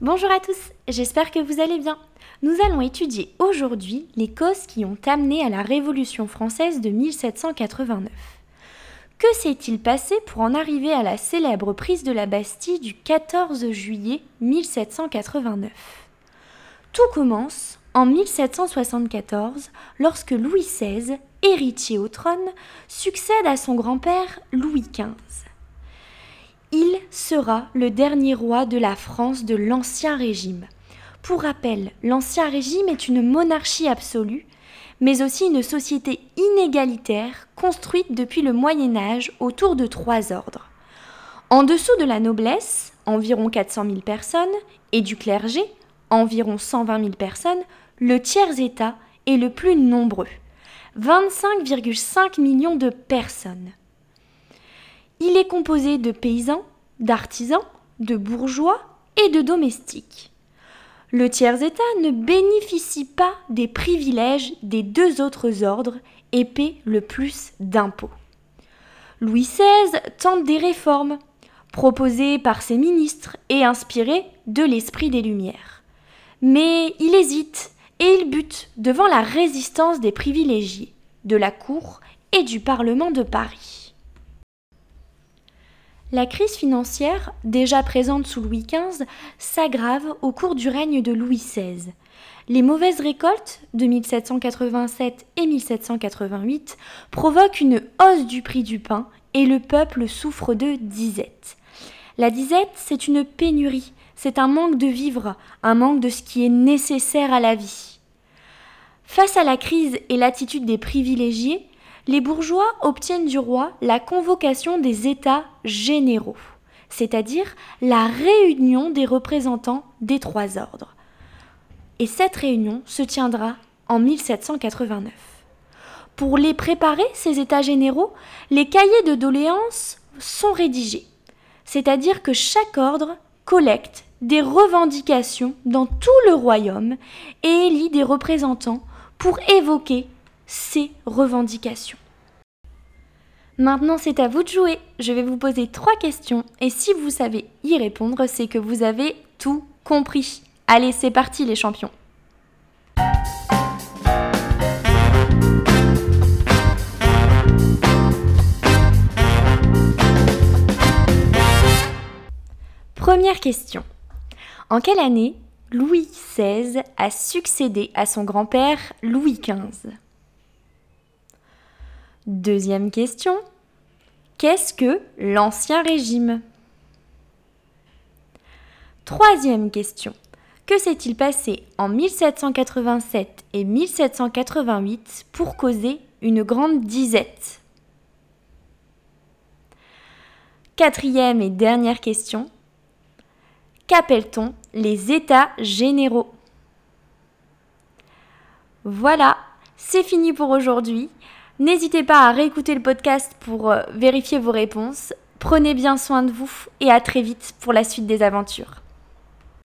Bonjour à tous, j'espère que vous allez bien. Nous allons étudier aujourd'hui les causes qui ont amené à la Révolution française de 1789. Que s'est-il passé pour en arriver à la célèbre prise de la Bastille du 14 juillet 1789 Tout commence en 1774 lorsque Louis XVI, héritier au trône, succède à son grand-père Louis XV. Il sera le dernier roi de la France de l'Ancien Régime. Pour rappel, l'Ancien Régime est une monarchie absolue, mais aussi une société inégalitaire construite depuis le Moyen Âge autour de trois ordres. En dessous de la noblesse, environ 400 000 personnes, et du clergé, environ 120 000 personnes, le tiers-État est le plus nombreux, 25,5 millions de personnes. Il est composé de paysans, d'artisans, de bourgeois et de domestiques. Le tiers-État ne bénéficie pas des privilèges des deux autres ordres et paie le plus d'impôts. Louis XVI tente des réformes, proposées par ses ministres et inspirées de l'esprit des Lumières. Mais il hésite et il bute devant la résistance des privilégiés, de la cour et du Parlement de Paris. La crise financière, déjà présente sous Louis XV, s'aggrave au cours du règne de Louis XVI. Les mauvaises récoltes de 1787 et 1788 provoquent une hausse du prix du pain et le peuple souffre de disette. La disette, c'est une pénurie, c'est un manque de vivre, un manque de ce qui est nécessaire à la vie. Face à la crise et l'attitude des privilégiés, les bourgeois obtiennent du roi la convocation des États généraux, c'est-à-dire la réunion des représentants des trois ordres. Et cette réunion se tiendra en 1789. Pour les préparer, ces États généraux, les cahiers de doléances sont rédigés, c'est-à-dire que chaque ordre collecte des revendications dans tout le royaume et élit des représentants pour évoquer ces revendications. Maintenant, c'est à vous de jouer. Je vais vous poser trois questions et si vous savez y répondre, c'est que vous avez tout compris. Allez, c'est parti les champions. Première question. En quelle année Louis XVI a succédé à son grand-père Louis XV Deuxième question. Qu'est-ce que l'Ancien Régime? Troisième question. Que s'est-il passé en 1787 et 1788 pour causer une grande disette? Quatrième et dernière question. Qu'appelle-t-on les États généraux? Voilà, c'est fini pour aujourd'hui. N'hésitez pas à réécouter le podcast pour euh, vérifier vos réponses. Prenez bien soin de vous et à très vite pour la suite des aventures.